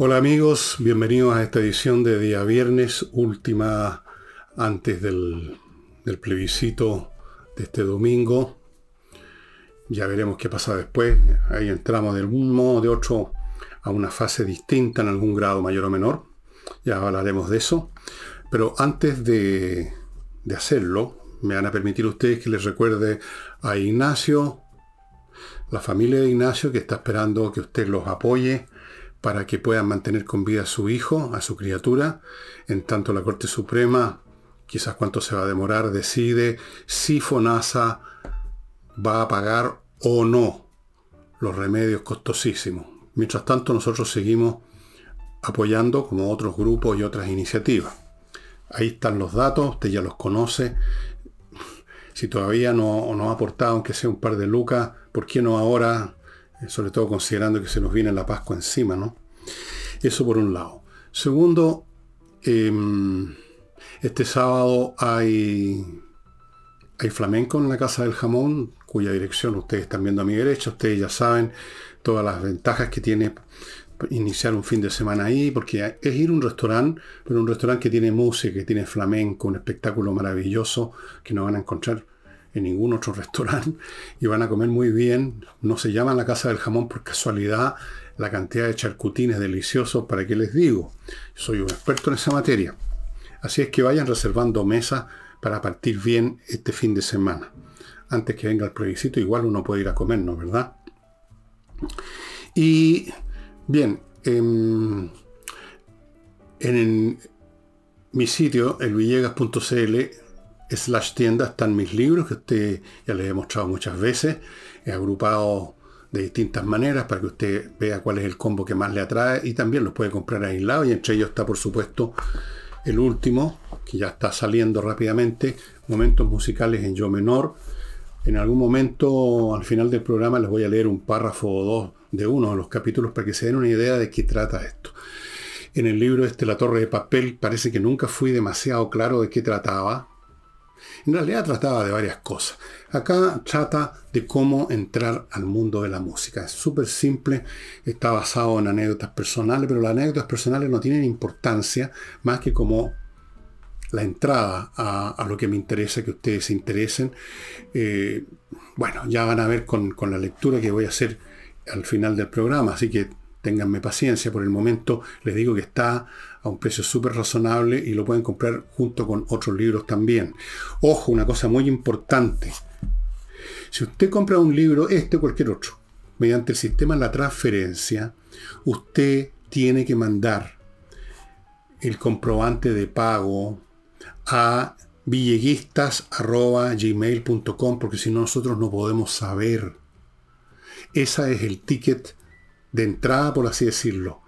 Hola amigos, bienvenidos a esta edición de día viernes, última antes del, del plebiscito de este domingo. Ya veremos qué pasa después. Ahí entramos de algún modo o de otro a una fase distinta en algún grado mayor o menor. Ya hablaremos de eso. Pero antes de, de hacerlo, me van a permitir ustedes que les recuerde a Ignacio, la familia de Ignacio que está esperando que usted los apoye para que puedan mantener con vida a su hijo, a su criatura, en tanto la Corte Suprema, quizás cuánto se va a demorar, decide si FONASA va a pagar o no los remedios costosísimos. Mientras tanto, nosotros seguimos apoyando como otros grupos y otras iniciativas. Ahí están los datos, usted ya los conoce. Si todavía no, no ha aportado, aunque sea un par de lucas, ¿por qué no ahora sobre todo considerando que se nos viene la Pascua encima, ¿no? Eso por un lado. Segundo, em, este sábado hay, hay flamenco en la Casa del Jamón, cuya dirección ustedes están viendo a mi derecha. Ustedes ya saben todas las ventajas que tiene iniciar un fin de semana ahí, porque es ir a un restaurante, pero un restaurante que tiene música, que tiene flamenco, un espectáculo maravilloso que no van a encontrar en ningún otro restaurante y van a comer muy bien. No se llama la casa del jamón por casualidad. La cantidad de charcutines deliciosos, ¿para qué les digo? Soy un experto en esa materia. Así es que vayan reservando mesas para partir bien este fin de semana. Antes que venga el plebiscito, igual uno puede ir a comernos, ¿verdad? Y bien, em, en mi sitio, elvillegas.cl, slash tienda están mis libros que usted ya les he mostrado muchas veces. He agrupado de distintas maneras para que usted vea cuál es el combo que más le atrae y también los puede comprar aislado y entre ellos está por supuesto el último que ya está saliendo rápidamente, momentos musicales en yo menor. En algún momento al final del programa les voy a leer un párrafo o dos de uno de los capítulos para que se den una idea de qué trata esto. En el libro este La Torre de Papel parece que nunca fui demasiado claro de qué trataba, en realidad trataba de varias cosas. Acá trata de cómo entrar al mundo de la música. Es súper simple, está basado en anécdotas personales, pero las anécdotas personales no tienen importancia más que como la entrada a, lo que me interesa, que ustedes se interesen. Eh, bueno, ya van a ver con, con la lectura que voy a hacer al final del programa, así que Ténganme paciencia, por el momento les digo que está a un precio súper razonable y lo pueden comprar junto con otros libros también. Ojo, una cosa muy importante. Si usted compra un libro, este o cualquier otro, mediante el sistema de la transferencia, usted tiene que mandar el comprobante de pago a villeguistas.gmail.com porque si no nosotros no podemos saber. Esa es el ticket de entrada, por así decirlo.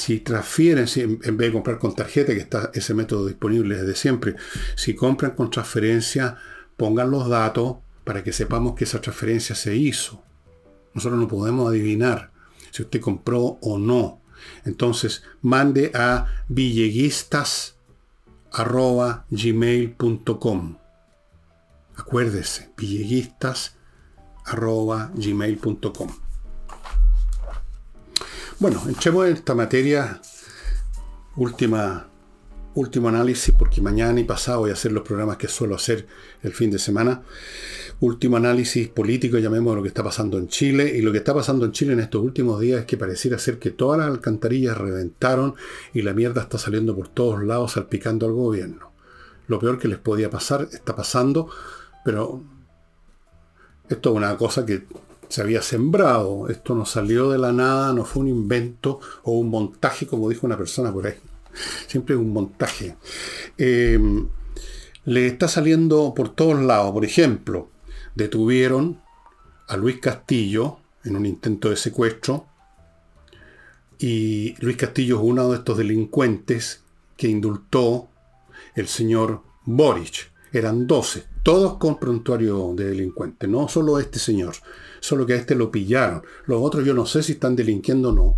Si transfieren, en vez de comprar con tarjeta, que está ese método disponible desde siempre, si compran con transferencia, pongan los datos para que sepamos que esa transferencia se hizo. Nosotros no podemos adivinar si usted compró o no. Entonces, mande a villeguistas.gmail.com. Acuérdese, villeguistas.gmail.com. Bueno, entremos en esta materia, última, último análisis, porque mañana y pasado voy a hacer los programas que suelo hacer el fin de semana. Último análisis político, llamemos lo que está pasando en Chile. Y lo que está pasando en Chile en estos últimos días es que pareciera ser que todas las alcantarillas reventaron y la mierda está saliendo por todos lados salpicando al gobierno. Lo peor que les podía pasar está pasando, pero esto es una cosa que se había sembrado. Esto no salió de la nada, no fue un invento o un montaje, como dijo una persona por ahí. Siempre es un montaje. Em, le está saliendo por todos lados. Por ejemplo, detuvieron a Luis Castillo en un intento de secuestro. Y Luis Castillo es uno de estos delincuentes que indultó el señor Boric. Eran 12, todos con prontuario de delincuente, no solo este señor solo que a este lo pillaron. Los otros yo no sé si están delinquiendo o no,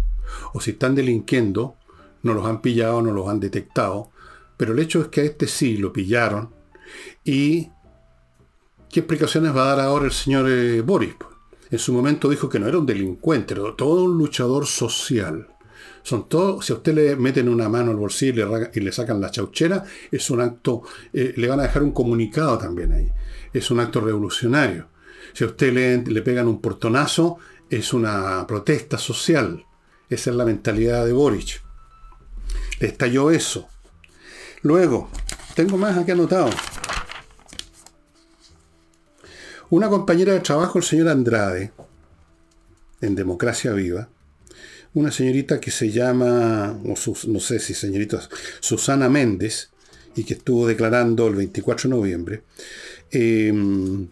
o si están delinquiendo, no los han pillado, no los han detectado, pero el hecho es que a este sí lo pillaron. ¿Y qué explicaciones va a dar ahora el señor eh, Boris? En su momento dijo que no era un delincuente, era todo un luchador social. Son todos, si a usted le meten una mano al bolsillo y le, sacan la chauchera, es un acto, eh, le van a dejar un comunicado también ahí. Es un acto revolucionario. Si a usted le, pegan un portonazo, es una protesta social. Esa es la mentalidad de Boric. Le estalló eso. Luego, tengo más aquí anotado. Una compañera de trabajo, el señor Andrade, en Democracia Viva, una señorita que se llama, no sé si señorita, Susana Méndez, y que estuvo declarando el 24 de noviembre, em,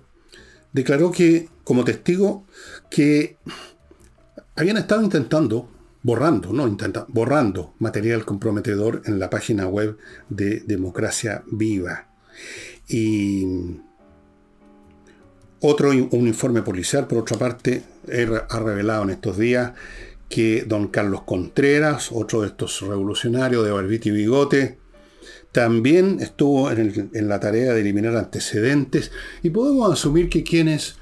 declaró que, como testigo, que habían estado intentando, borrando, no intentando, borrando material comprometedor en la página web de Democracia Viva. Y otro, un informe policial, por otra parte, ha revelado en estos días que don Carlos Contreras, otro de estos revolucionarios de barbita y bigote, también estuvo en, la tarea de eliminar antecedentes y podemos asumir que quienes,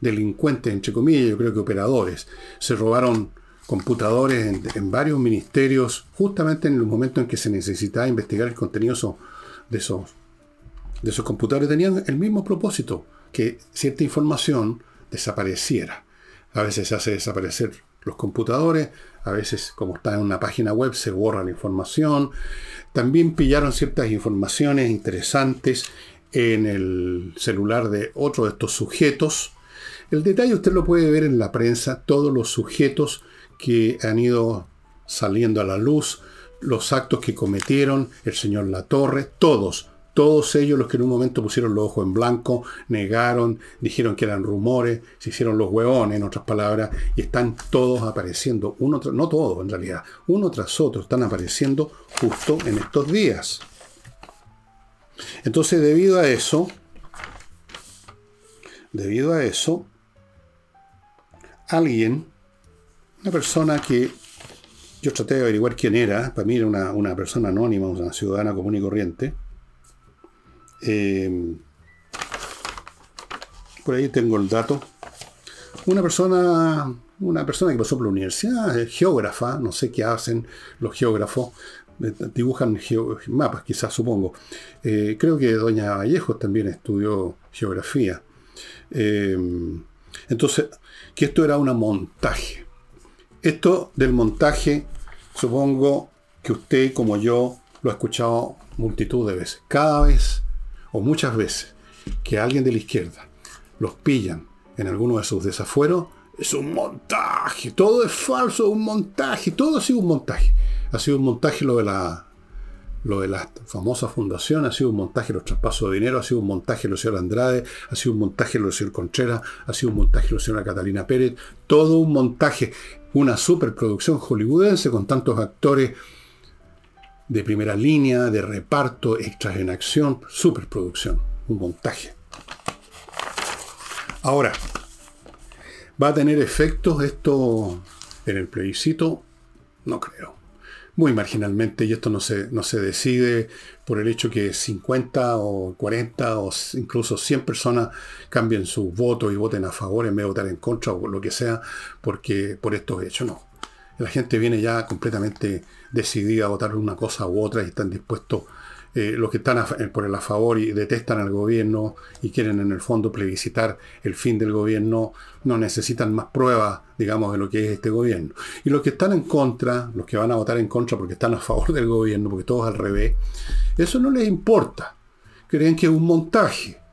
delincuentes, entre comillas, yo creo que operadores, se robaron computadores en, varios ministerios justamente en el momento en que se necesitaba investigar el contenido de esos, de esos computadores, tenían el mismo propósito, que cierta información desapareciera. A veces se hace desaparecer los computadores, a veces como está en una página web se borra la información. También pillaron ciertas informaciones interesantes en el celular de otro de estos sujetos. El detalle usted lo puede ver en la prensa, todos los sujetos que han ido saliendo a la luz, los actos que cometieron el señor Latorre, todos, todos ellos los que en un momento pusieron los ojos en blanco, negaron, dijeron que eran rumores, se hicieron los hueones, en otras palabras, y están todos apareciendo, uno no todos en realidad, uno tras otro, están apareciendo justo en estos días. Entonces, debido a eso, debido a eso, alguien, una persona que yo traté de averiguar quién era, para mí era una, una persona anónima, una ciudadana común y corriente, eh, por ahí tengo el dato. Una persona, una persona que pasó por la universidad, geógrafa, no sé qué hacen los geógrafos, eh, dibujan mapas, quizás supongo. Eh, creo que doña Vallejo también estudió geografía. entonces, que esto era un montaje. Esto del montaje, supongo que usted como yo lo ha escuchado multitud de veces. Cada vez o muchas veces que alguien de la izquierda los pillan en alguno de sus desafueros, es un montaje, todo es falso, un montaje, todo ha sido un montaje. Ha sido un montaje lo de la lo de la famosa fundación, ha sido un montaje los traspasos de dinero, ha sido un montaje lo señor Andrade, ha sido un montaje lo señor Contreras, ha sido un montaje lo señora Catalina Pérez, todo un montaje, una superproducción hollywoodense con tantos actores de primera línea, de reparto, extras en acción, superproducción, un montaje. Ahora, ¿va a tener efectos esto en el plebiscito? No creo. Muy marginalmente, y esto no se, no se decide por el hecho que 50 o 40 o incluso 100 personas cambien su voto y voten a favor en vez de votar en contra o lo que sea, porque por estos hechos no. La gente viene ya completamente decidida a votar una cosa u otra y están dispuestos, eh, los que están por el a favor y detestan al gobierno y quieren en el fondo plebiscitar el fin del gobierno, no necesitan más pruebas, digamos, de lo que es este gobierno. Y los que están en contra, los que van a votar en contra porque están a favor del gobierno, porque todo al revés, eso no les importa. Creen que es un montaje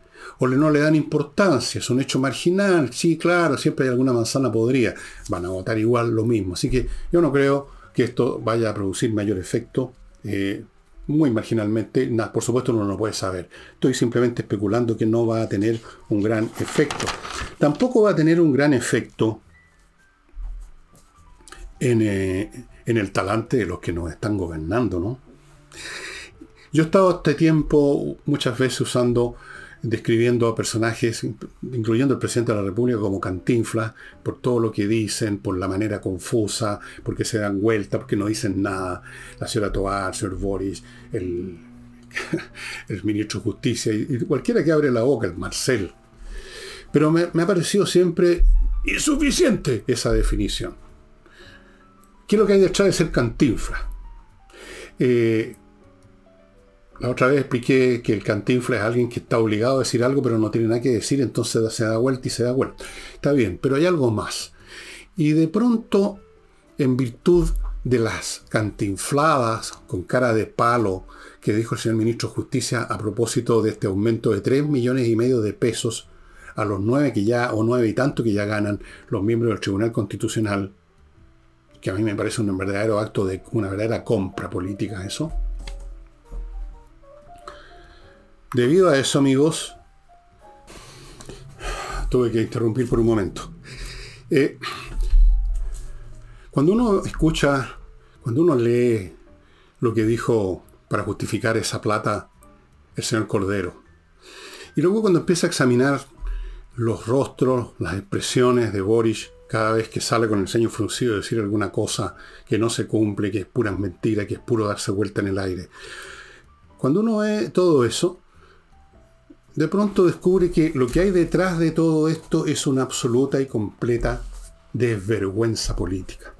o no le dan importancia, es un hecho marginal, sí, claro, siempre hay alguna manzana podría, van a votar igual lo mismo. Así que yo no creo que esto vaya a producir mayor efecto. Eh, muy marginalmente, por supuesto uno no lo puede saber. Estoy simplemente especulando que no va a tener un gran efecto. Tampoco va a tener un gran efecto en, eh, en el talante de los que nos están gobernando, ¿no? Yo he estado este tiempo muchas veces usando describiendo a personajes, incluyendo el presidente de la República, como cantinflas, por todo lo que dicen, por la manera confusa, porque se dan vuelta, porque no dicen nada. La señora Toar, el señor Boris, el, el ministro de Justicia, y cualquiera que abre la boca, el Marcel. Pero me, ha parecido siempre insuficiente esa definición. ¿Qué es lo que hay detrás de ser cantinfla? Eh, la otra vez expliqué que el cantinfla es alguien que está obligado a decir algo, pero no tiene nada que decir, entonces se da vuelta y se da vuelta. Está bien, pero hay algo más. Y de pronto, en virtud de las cantinfladas con cara de palo que dijo el señor ministro de Justicia a propósito de este aumento de 3 millones y medio de pesos a los 9 que ya, o 9 y tanto que ya ganan los miembros del Tribunal Constitucional, que a mí me parece un verdadero acto de una verdadera compra política eso. Debido a eso, amigos, tuve que interrumpir por un momento. Eh, cuando uno escucha, cuando uno lee lo que dijo para justificar esa plata el señor Cordero, y luego cuando empieza a examinar los rostros, las expresiones de Boris cada vez que sale con el ceño fruncido a decir alguna cosa que no se cumple, que es pura mentira, que es puro darse vuelta en el aire. Cuando uno ve todo eso, de pronto descubre que lo que hay detrás de todo esto es una absoluta y completa desvergüenza política.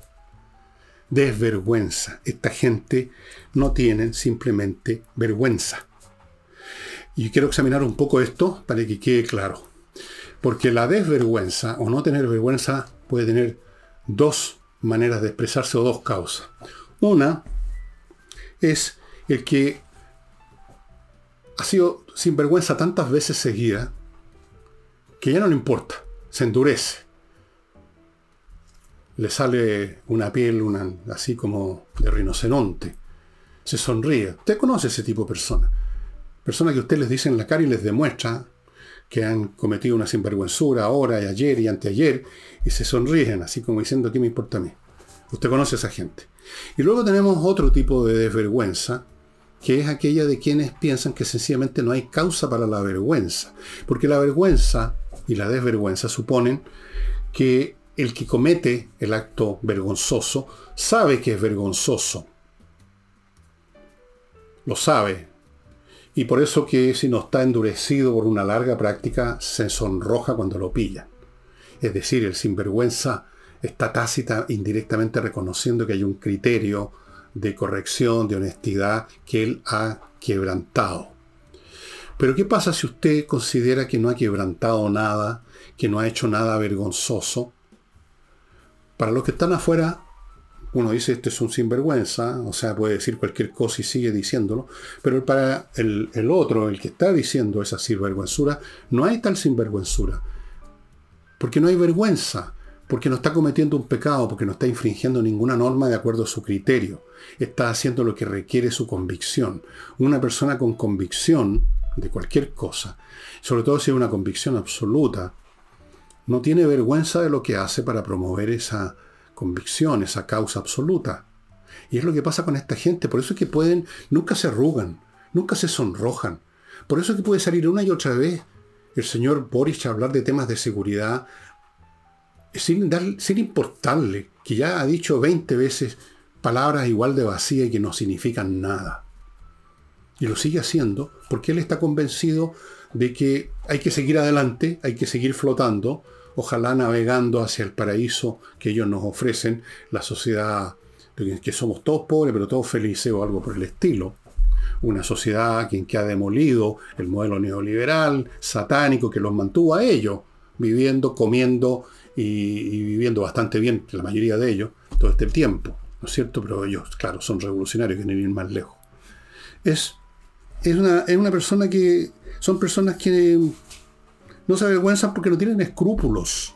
Desvergüenza. Esta gente no tiene simplemente vergüenza. Y quiero examinar un poco esto para que quede claro. Porque la desvergüenza o no tener vergüenza puede tener dos maneras de expresarse o dos causas. Una es el que ha sido sinvergüenza tantas veces seguida que ya no le importa, se endurece. Le sale una piel una, así como de rinoceronte. Se sonríe. Usted conoce ese tipo de persona. Personas que usted les dice en la cara y les demuestra que han cometido una sinvergüenzura ahora y ayer y anteayer y se sonríen así como diciendo ¿qué me importa a mí? Usted conoce a esa gente. Y luego tenemos otro tipo de desvergüenza que es aquella de quienes piensan que sencillamente no hay causa para la vergüenza. Porque la vergüenza y la desvergüenza suponen que el que comete el acto vergonzoso sabe que es vergonzoso. Lo sabe. Y por eso que si no está endurecido por una larga práctica, se sonroja cuando lo pilla. Es decir, el sinvergüenza está tácita indirectamente reconociendo que hay un criterio de corrección, de honestidad que él ha quebrantado. Pero ¿qué pasa si usted considera que no ha quebrantado nada, que no ha hecho nada vergonzoso? Para los que están afuera, uno dice, este es un sinvergüenza, o sea, puede decir cualquier cosa y sigue diciéndolo, pero para el, el otro, el que está diciendo esa sinvergüenzura, no hay tal sinvergüenzura, porque no hay vergüenza, porque no está cometiendo un pecado, porque no está infringiendo ninguna norma de acuerdo a su criterio. Está haciendo lo que requiere su convicción. Una persona con convicción de cualquier cosa, sobre todo si es una convicción absoluta, no tiene vergüenza de lo que hace para promover esa convicción, esa causa absoluta. Y es lo que pasa con esta gente. Por eso es que pueden, nunca se arrugan, nunca se sonrojan. Por eso es que puede salir una y otra vez el señor Boris a hablar de temas de seguridad, sin, dar, sin importarle que ya ha dicho 20 veces palabras igual de vacías y que no significan nada. Y lo sigue haciendo porque él está convencido de que hay que seguir adelante, hay que seguir flotando, ojalá navegando hacia el paraíso que ellos nos ofrecen, la sociedad que somos todos pobres pero todos felices o algo por el estilo. Una sociedad que, que ha demolido el modelo neoliberal, satánico, que los mantuvo a ellos, viviendo, comiendo y, viviendo bastante bien, la mayoría de ellos, todo este tiempo, ¿no es cierto? Pero ellos, claro, son revolucionarios, quieren ir más lejos. Es, es, una, es una persona que, son personas que no se avergüenzan porque no tienen escrúpulos,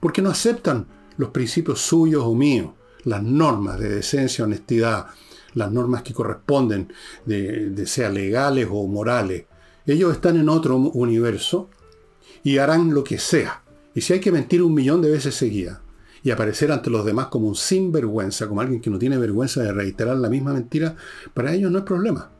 porque no aceptan los principios suyos o míos, las normas de decencia, honestidad, las normas que corresponden, de, de sea legales o morales. Ellos están en otro universo y harán lo que sea. Y si hay que mentir un millón de veces seguida y aparecer ante los demás como un sinvergüenza, como alguien que no tiene vergüenza de reiterar la misma mentira, para ellos no es problema.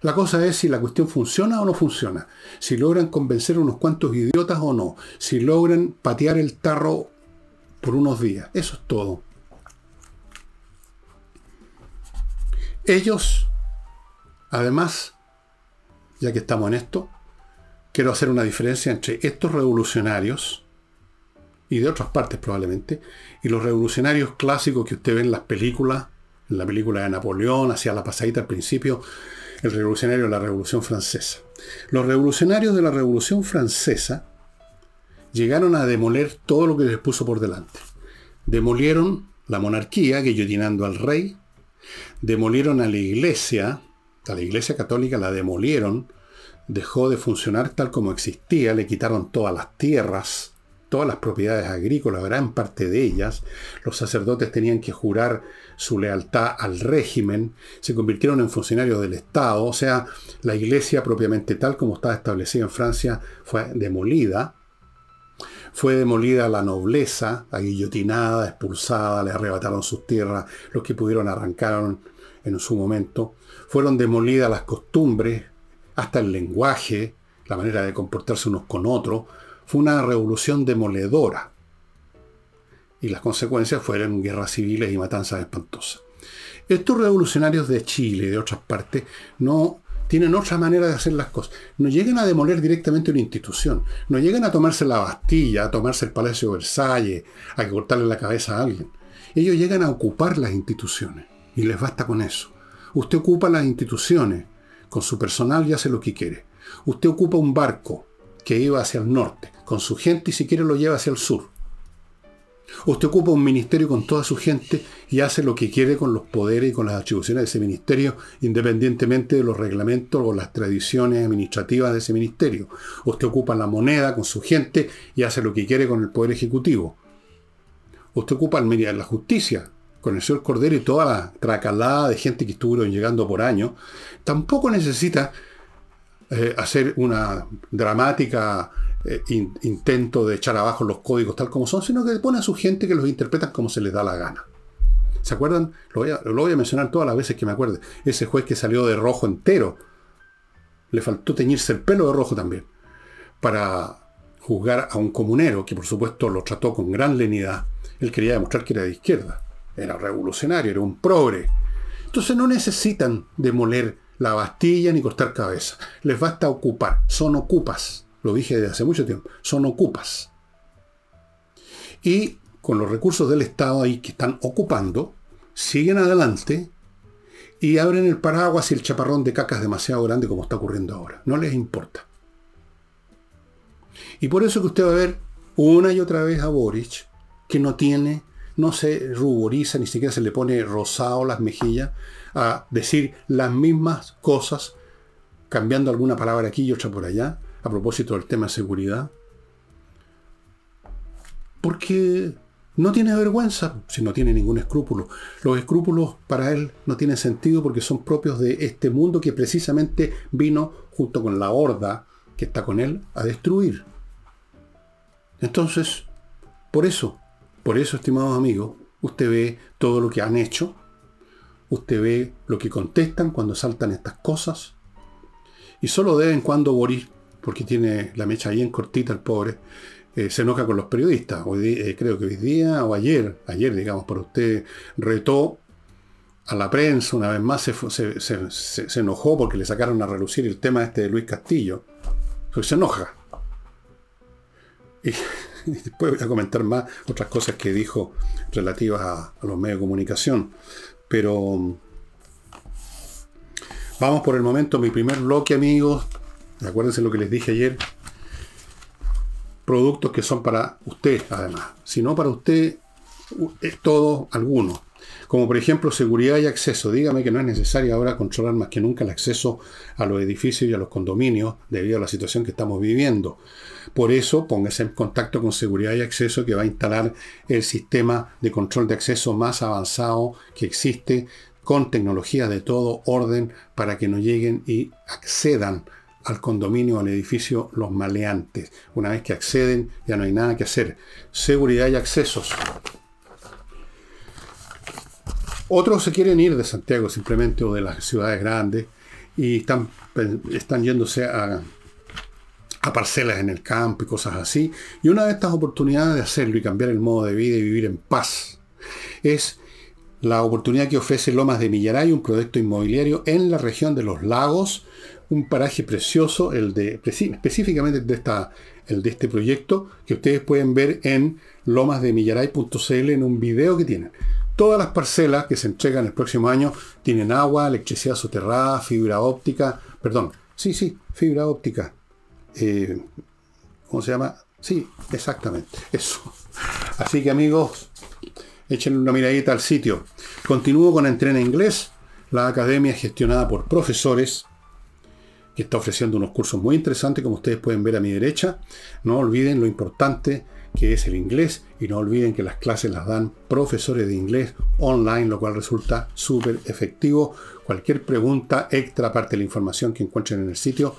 La cosa es si la cuestión funciona o no funciona, si logran convencer a unos cuantos idiotas o no, si logran patear el tarro por unos días. Eso es todo. Ellos, además, ya que estamos en esto, quiero hacer una diferencia entre estos revolucionarios y de otras partes probablemente, y los revolucionarios clásicos que usted ve en las películas, en la película de Napoleón, hacia la pasadita al principio, el revolucionario de la Revolución Francesa. Los revolucionarios de la Revolución Francesa llegaron a demoler todo lo que les puso por delante. Demolieron la monarquía, guillotinando al rey, demolieron a la iglesia, a la iglesia católica la demolieron, dejó de funcionar tal como existía, le quitaron todas las tierras, todas las propiedades agrícolas, gran parte de ellas, los sacerdotes tenían que jurar su lealtad al régimen, se convirtieron en funcionarios del Estado, o sea, la iglesia propiamente tal como estaba establecida en Francia fue demolida, fue demolida la nobleza, guillotinada, expulsada, le arrebataron sus tierras, los que pudieron arrancaron en su momento, fueron demolidas las costumbres, hasta el lenguaje, la manera de comportarse unos con otros, fue una revolución demoledora. Y las consecuencias fueron guerras civiles y matanzas espantosas. Estos revolucionarios de Chile y de otras partes no tienen otra manera de hacer las cosas. No llegan a demoler directamente una institución. No llegan a tomarse la Bastilla, a tomarse el Palacio de Versalles, a cortarle la cabeza a alguien. Ellos llegan a ocupar las instituciones. Y les basta con eso. Usted ocupa las instituciones con su personal y hace lo que quiere. Usted ocupa un barco que iba hacia el norte, con su gente y si quiere lo lleva hacia el sur. Usted ocupa un ministerio con toda su gente y hace lo que quiere con los poderes y con las atribuciones de ese ministerio, independientemente de los reglamentos o las tradiciones administrativas de ese ministerio. Usted ocupa la moneda con su gente y hace lo que quiere con el poder ejecutivo. Usted ocupa el la justicia con el señor Cordero y toda la tracalada de gente que estuvieron llegando por año. Tampoco necesita eh, hacer una dramática eh, intento de echar abajo los códigos tal como son, sino que pone a su gente que los interpreta como se les da la gana. ¿Se acuerdan? Lo voy, a, mencionar todas las veces que me acuerde. Ese juez que salió de rojo entero. Le faltó teñirse el pelo de rojo también. Para juzgar a un comunero que por supuesto lo trató con gran lenidad. Él quería demostrar que era de izquierda. Era revolucionario, era un progre. Entonces no necesitan demoler la Bastilla ni cortar cabeza. Les basta ocupar. Son ocupas lo dije desde hace mucho tiempo, son ocupas. Y con los recursos del Estado ahí que están ocupando, siguen adelante y abren el paraguas y el chaparrón de caca es demasiado grande como está ocurriendo ahora. No les importa. Y por eso que usted va a ver una y otra vez a Boric, que no tiene, no se ruboriza, ni siquiera se le pone rosado las mejillas, a decir las mismas cosas, cambiando alguna palabra aquí y otra por allá, a propósito del tema de seguridad. Porque no tiene vergüenza si no tiene ningún escrúpulo. Los escrúpulos para él no tienen sentido porque son propios de este mundo que precisamente vino junto con la horda que está con él a destruir. Entonces, por eso, por eso, estimados amigos, usted ve todo lo que han hecho, usted ve lo que contestan cuando saltan estas cosas, y solo de vez en cuando Boris porque tiene la mecha bien cortita el pobre, eh, se enoja con los periodistas. Hoy eh, creo que hoy día o ayer, ayer digamos, por usted retó a la prensa, una vez más se, enojó porque le sacaron a relucir el tema este de Luis Castillo. Se enoja. después voy a comentar más otras cosas que dijo relativas a, los medios de comunicación. Pero vamos por el momento mi primer bloque, amigos. Acuérdense lo que les dije ayer. Productos que son para usted, además. Si no para usted, es todo. Como por ejemplo seguridad y acceso. Dígame que no es necesario ahora controlar más que nunca el acceso a los edificios y a los condominios debido a la situación que estamos viviendo. Por eso póngase en contacto con seguridad y acceso que va a instalar el sistema de control de acceso más avanzado que existe con tecnología de todo orden para que no lleguen y accedan al condominio o al edificio los maleantes. Una vez que acceden, ya no hay nada que hacer. Seguridad y accesos. Otros se quieren ir de Santiago simplemente o de las ciudades grandes y están, están yéndose a, parcelas en el campo y cosas así. Y una de estas oportunidades de hacerlo y cambiar el modo de vida y vivir en paz es la oportunidad que ofrece Lomas de Millaray, un proyecto inmobiliario en la región de los lagos, un paraje precioso, el de específicamente de esta el de este proyecto, que ustedes pueden ver en lomasdemillaray.cl en un video que tienen. Todas las parcelas que se entregan el próximo año tienen agua, electricidad soterrada, fibra óptica, perdón, sí, sí, fibra óptica. Eh, ¿Cómo se llama? Sí, exactamente, eso. Así que amigos, echen una miradita al sitio. Continúo con Entrena Inglés, la academia gestionada por profesores que está ofreciendo unos cursos muy interesantes, como ustedes pueden ver a mi derecha. No olviden lo importante que es el inglés y no olviden que las clases las dan profesores de inglés online, lo cual resulta súper efectivo. Cualquier pregunta extra, aparte de la información que encuentren en el sitio,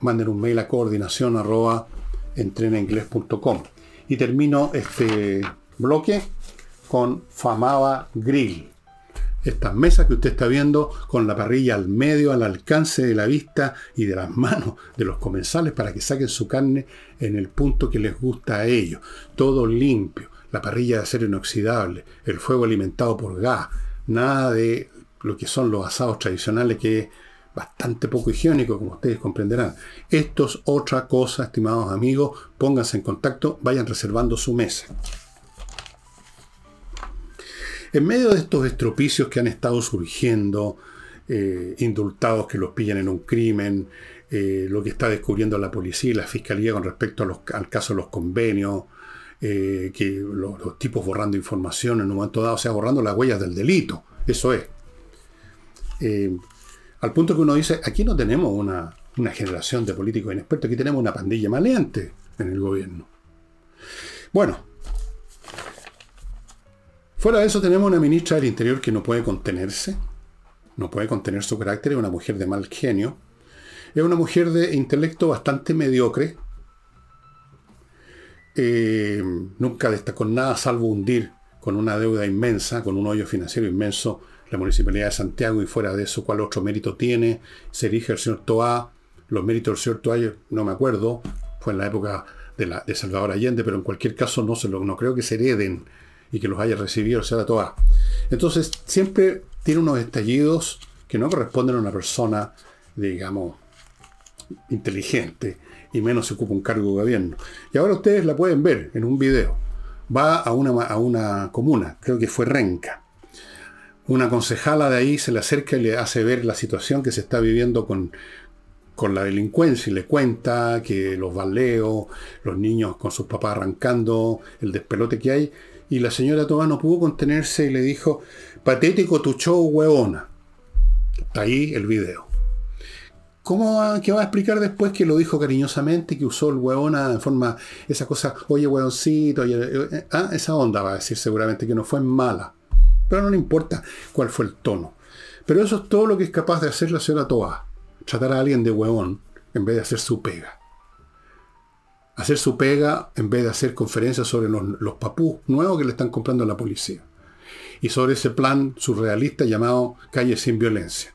manden un mail a coordinación. Y termino este bloque con Famaba Grill estas mesas que usted está viendo con la parrilla al medio, al alcance de la vista y de las manos de los comensales para que saquen su carne en el punto que les gusta a ellos. Todo limpio, la parrilla de acero inoxidable, el fuego alimentado por gas, nada de lo que son los asados tradicionales que es bastante poco higiénico, como ustedes comprenderán. Esto es otra cosa, estimados amigos, pónganse en contacto, vayan reservando su mesa. En medio de estos estropicios que han estado surgiendo, eh, indultados que los pillan en un crimen, eh, lo que está descubriendo la policía y la fiscalía con respecto al caso de los convenios, eh, que los, tipos borrando información en un momento dado, o sea, borrando las huellas del delito, eso es. al punto que uno dice, aquí no tenemos una, una generación de políticos inexpertos, aquí tenemos una pandilla maleante en el gobierno. Bueno, Fuera de eso tenemos una ministra del Interior que no puede contenerse, no puede contener su carácter, es una mujer de mal genio, es una mujer de intelecto bastante mediocre, eh, nunca destacó nada salvo hundir con una deuda inmensa, con un hoyo financiero inmenso, la Municipalidad de Santiago y fuera de eso, ¿cuál otro mérito tiene? Se erige el señor Toá, los méritos del señor Toá, no me acuerdo, fue en la época de, Salvador Allende, pero en cualquier caso no creo que se hereden y que los haya recibido el sea toda. Entonces, siempre tiene unos estallidos que no corresponden a una persona, digamos, inteligente, y menos se ocupa un cargo de gobierno. Y ahora ustedes la pueden ver en un video. Va a una, a una comuna, creo que fue Renca. Una concejala de ahí se le acerca y le hace ver la situación que se está viviendo con, con la delincuencia y le cuenta que los baleos, los niños con sus papás arrancando, el despelote que hay. Y la señora Tomás no pudo contenerse y le dijo, patético tu show, hueona. Está ahí el video. ¿Cómo va, va a explicar después que lo dijo cariñosamente, que usó el hueona en forma, esa cosa, oye hueoncito, eh, ah, esa onda va a decir seguramente que no fue mala. Pero no le importa cuál fue el tono. Pero eso es todo lo que es capaz de hacer la señora Toa. Tratar a alguien de hueón en vez de hacer su pega hacer su pega en vez de hacer conferencias sobre los, los papús nuevos que le están comprando a la policía. Y sobre ese plan surrealista llamado Calle sin Violencia.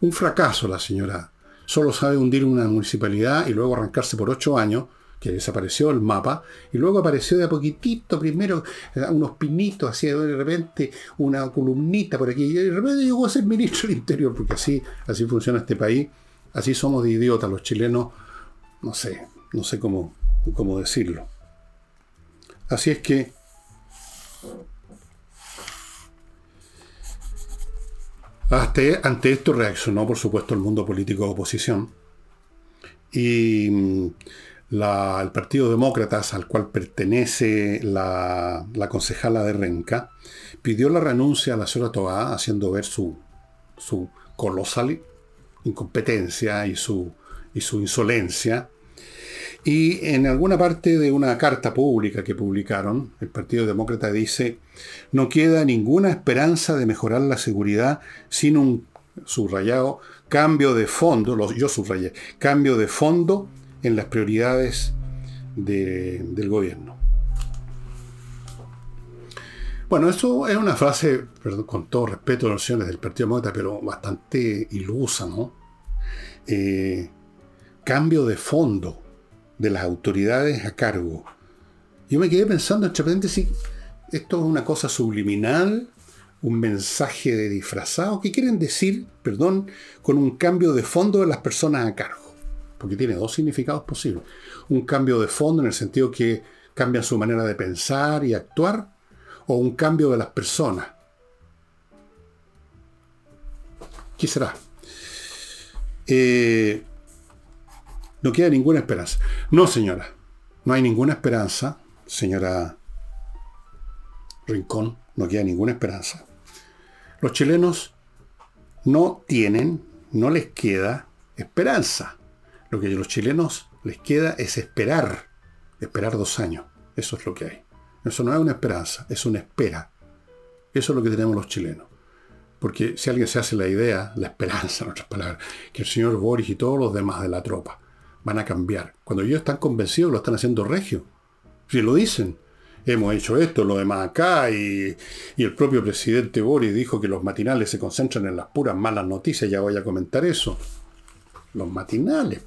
Un fracaso la señora. Solo sabe hundir una municipalidad y luego arrancarse por ocho años, que desapareció el mapa, y luego apareció de a poquitito, primero eh, unos pinitos, así de repente una columnita por aquí, y de repente llegó a ser ministro del Interior, porque así, así funciona este país, así somos de idiotas los chilenos, no sé, no sé cómo, cómo decirlo. Así es que ante esto reaccionó, por supuesto, el mundo político de oposición. Y mm, el Partido Demócratas, al cual pertenece la, concejala de Renca, pidió la renuncia a la señora Toá, haciendo ver su, su colosal incompetencia y su, y su insolencia y en alguna parte de una carta pública que publicaron, el Partido Demócrata dice, no queda ninguna esperanza de mejorar la seguridad sin un subrayado cambio de fondo, yo subrayé, cambio de fondo en las prioridades del gobierno. Bueno, eso es una frase, con todo respeto a los señores del Partido Demócrata, pero bastante ilusa, ¿no? Eh, cambio de fondo de las autoridades a cargo. Yo me quedé pensando, entre si esto es una cosa subliminal, un mensaje de disfrazado. ¿Qué quieren decir, perdón, con un cambio de fondo de las personas a cargo? porque tiene dos significados posibles. Un cambio de fondo en el sentido que cambian su manera de pensar y actuar, o un cambio de las personas. ¿Qué será? Eh, no queda ninguna esperanza. No, señora. No hay ninguna esperanza, señora Rincón. No queda ninguna esperanza. Los chilenos no tienen, no les queda esperanza. Lo que a los chilenos les queda es esperar. Esperar dos años. Eso es lo que hay. Eso no es una esperanza, es una espera. Eso es lo que tenemos los chilenos. Porque si alguien se hace la idea, la esperanza, en otras palabras, que el señor Boris y todos los demás de la tropa van a cambiar. Cuando ellos están convencidos, lo están haciendo regio. Si lo dicen, hemos hecho esto, lo demás acá, y, y, el propio presidente Boris dijo que los matinales se concentran en las puras malas noticias, ya voy a comentar eso. Los matinales.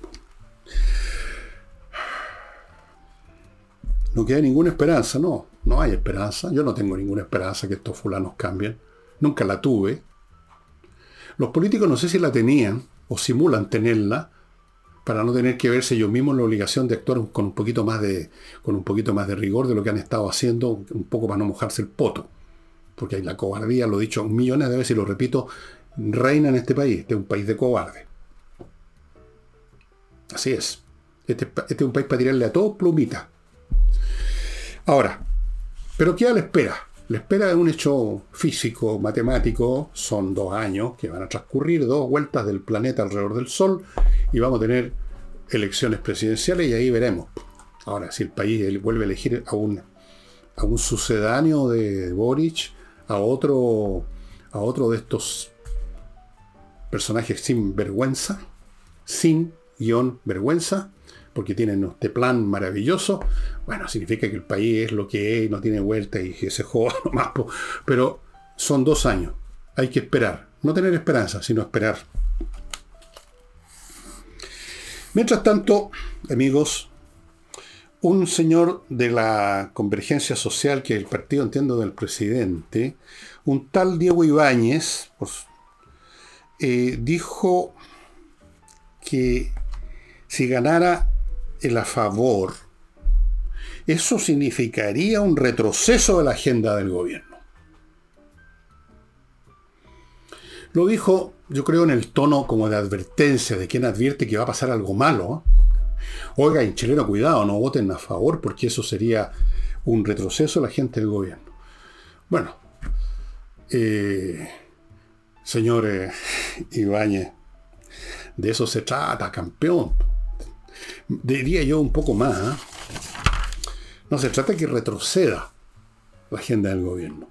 No queda ninguna esperanza, no, no hay esperanza. Yo no tengo ninguna esperanza que estos fulanos cambien. Nunca la tuve. Los políticos no sé si la tenían o simulan tenerla para no tener que verse ellos mismos la obligación de actuar con un poquito más de, con un poquito más de rigor de lo que han estado haciendo, un poco para no mojarse el poto. Porque hay la cobardía, lo he dicho millones de veces y lo repito, reina en este país. Este es un país de cobarde. Así es. Este, este es un país para tirarle a todo plumita. Ahora, ¿pero qué a la espera? La espera de un hecho físico, matemático, son dos años que van a transcurrir, dos vueltas del planeta alrededor del Sol, y vamos a tener elecciones presidenciales y ahí veremos. Ahora, si el país vuelve a elegir a un, sucedáneo de Boric, a otro de estos personajes sin vergüenza, sin guion vergüenza, porque tienen este plan maravilloso, bueno, significa que el país es lo que es, no tiene vuelta y que se joda nomás. Pero son dos años. Hay que esperar. No tener esperanza, sino esperar. Mientras tanto, amigos, un señor de la convergencia social, que el partido, entiendo, del presidente, un tal Diego Ibáñez, pues, dijo que si ganara el a favor, eso significaría un retroceso de la agenda del gobierno. Lo dijo, yo creo, en el tono como de advertencia, de quien advierte que va a pasar algo malo. Oiga, en chileno, cuidado, no voten a favor porque eso sería un retroceso de la gente del gobierno. Bueno, eh, señor eh, Ibáñez, de eso se trata, campeón diría yo un poco más, ¿ah? No se trata que retroceda la agenda del gobierno.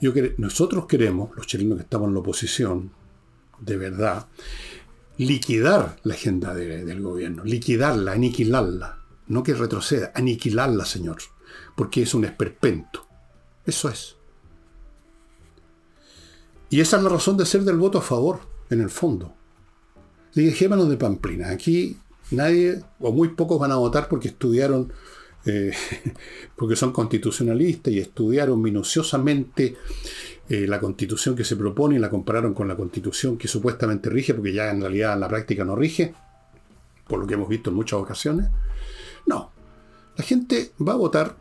Yo nosotros queremos, los chilenos que estamos en la oposición, de verdad, liquidar la agenda del gobierno, liquidarla, aniquilarla. No que retroceda, aniquilarla, señor, porque es un esperpento. Eso es. Y esa es la razón de ser del voto a favor, en el fondo. Dejémonos de Pamplina. Aquí nadie o muy pocos van a votar porque estudiaron, eh, porque son constitucionalistas y estudiaron minuciosamente eh, la constitución que se propone y la compararon con la constitución que supuestamente rige, porque ya en realidad en la práctica no rige, por lo que hemos visto en muchas ocasiones. No, la gente va a votar,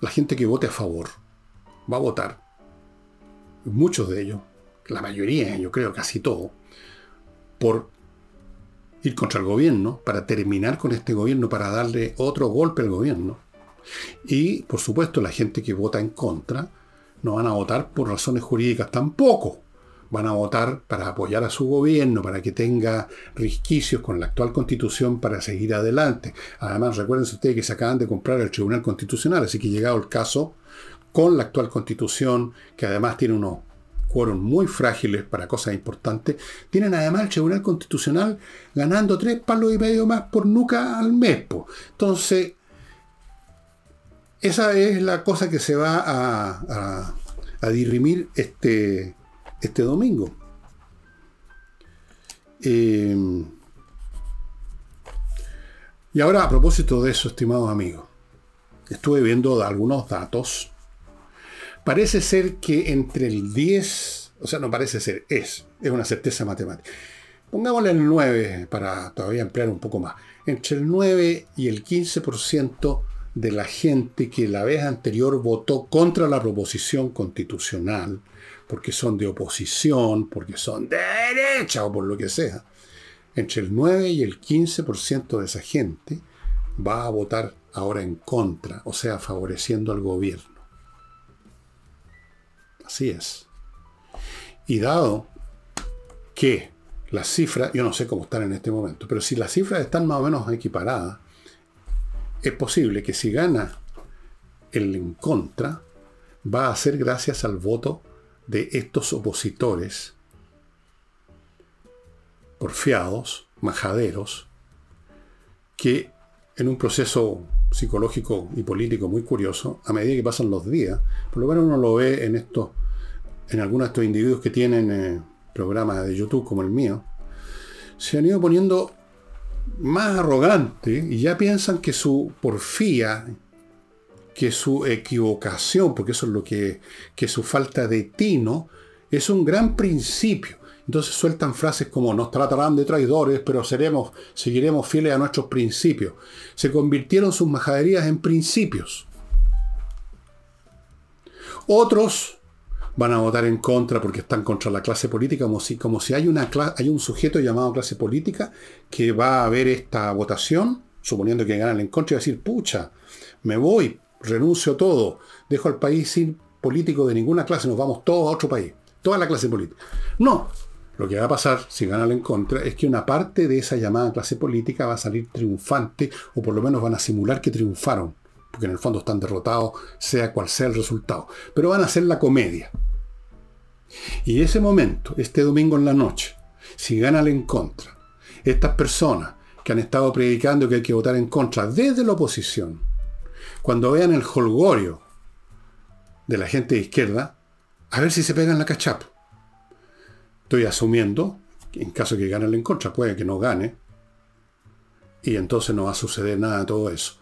la gente que vote a favor, va a votar, muchos de ellos, la mayoría, yo creo casi todo, por ir contra el gobierno, para terminar con este gobierno, para darle otro golpe al gobierno. Y, por supuesto, la gente que vota en contra no van a votar por razones jurídicas tampoco. Van a votar para apoyar a su gobierno, para que tenga risquicios con la actual constitución para seguir adelante. Además, recuerden ustedes que se acaban de comprar el Tribunal Constitucional, así que llegado el caso, con la actual constitución, que además tiene unos quórum muy frágiles para cosas importantes, tienen además el Tribunal Constitucional ganando tres palos y medio más por nuca al mes. Entonces, esa es la cosa que se va a, a, dirimir este, este domingo. Em, y ahora, a propósito de eso, estimados amigos, estuve viendo algunos datos Parece ser que entre el 10, o sea, no parece ser, es, es una certeza matemática. pongámosle el 9 para todavía emplear un poco más, entre el 9 y el 15% de la gente que la vez anterior votó contra la proposición constitucional, porque son de oposición, porque son de derecha o por lo que sea, entre el 9 y el 15% de esa gente va a votar ahora en contra, o sea, favoreciendo al gobierno. Así es. Y dado que las cifras, yo no sé cómo están en este momento, pero si las cifras están más o menos equiparadas, es posible que si gana el en contra, va a ser gracias al voto de estos opositores porfiados, majaderos, que en un proceso psicológico y político muy curioso, a medida que pasan los días, por lo menos uno lo ve en estos, en algunos de estos individuos que tienen eh, programas de YouTube como el mío, se han ido poniendo más arrogantes y ya piensan que su porfía, que su equivocación, porque eso es lo que, que su falta de tino, es un gran principio. Entonces sueltan frases como nos tratarán de traidores, pero seremos, seguiremos fieles a nuestros principios. Se convirtieron sus majaderías en principios. Otros van a votar en contra porque están contra la clase política, como si, como si hay, una hay un sujeto llamado clase política que va a ver esta votación, suponiendo que ganan en contra, y va a decir, pucha, me voy, renuncio a todo, dejo al país sin político de ninguna clase, nos vamos todos a otro país, toda la clase política. No, lo que va a pasar si ganan en contra es que una parte de esa llamada clase política va a salir triunfante, o por lo menos van a simular que triunfaron porque en el fondo están derrotados, sea cual sea el resultado. Pero van a hacer la comedia. Y ese momento, este domingo en la noche, si ganan en contra, estas personas que han estado predicando que hay que votar en contra desde la oposición, cuando vean el holgorio de la gente de izquierda, a ver si se pegan la cachapa. Estoy asumiendo, en caso de que ganen en contra, puede que no gane, y entonces no va a suceder nada de todo eso.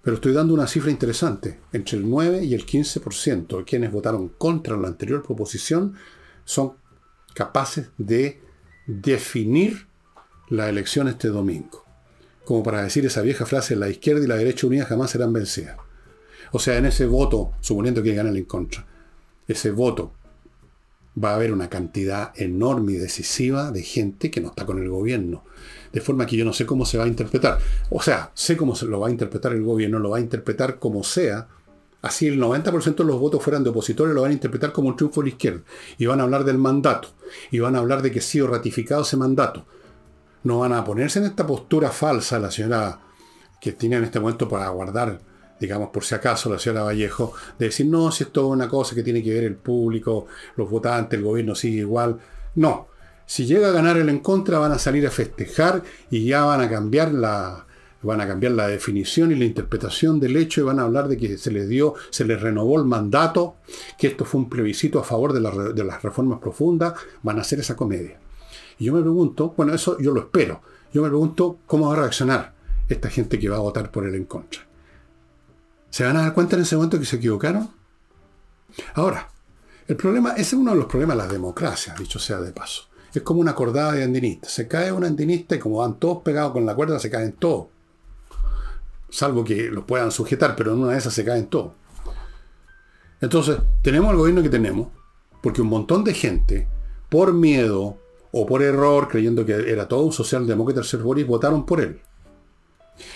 Pero estoy dando una cifra interesante. Entre el 9 y el 15% de quienes votaron contra la anterior proposición son capaces de definir la elección este domingo. Como para decir esa vieja frase, la izquierda y la derecha unidas jamás serán vencidas. O sea, en ese voto, suponiendo que ganen en contra, ese voto va a haber una cantidad enorme y decisiva de gente que no está con el gobierno, de forma que yo no sé cómo se va a interpretar. O sea, sé cómo se lo va a interpretar el gobierno, lo va a interpretar como sea. Así el 90% de los votos fueran de opositores, lo van a interpretar como un triunfo de la izquierda. Y van a hablar del mandato. Y van a hablar de que ha sido ratificado ese mandato. No van a ponerse en esta postura falsa la señora que tiene en este momento para guardar, digamos, por si acaso, la señora Vallejo, de decir, no, si esto es una cosa que tiene que ver el público, los votantes, el gobierno sigue igual. No, si llega a ganar el en contra, van a salir a festejar y ya van a cambiar la, van a cambiar la definición y la interpretación del hecho y van a hablar de que se les dio, se les renovó el mandato, que esto fue un plebiscito a favor de, de las reformas profundas, van a hacer esa comedia. Y yo me pregunto, bueno, eso yo lo espero, yo me pregunto cómo va a reaccionar esta gente que va a votar por el en contra. ¿Se van a dar cuenta en ese momento que se equivocaron? Ahora, el problema, ese es uno de los problemas de la democracia, dicho sea de paso. Es como una cordada de andinistas. Se cae un andinista y como van todos pegados con la cuerda, se caen todos. Salvo que los puedan sujetar, pero en una de esas se caen todos. Entonces, tenemos el gobierno que tenemos, porque un montón de gente, por miedo o por error, creyendo que era todo un socialdemócrata Boris, votaron por él.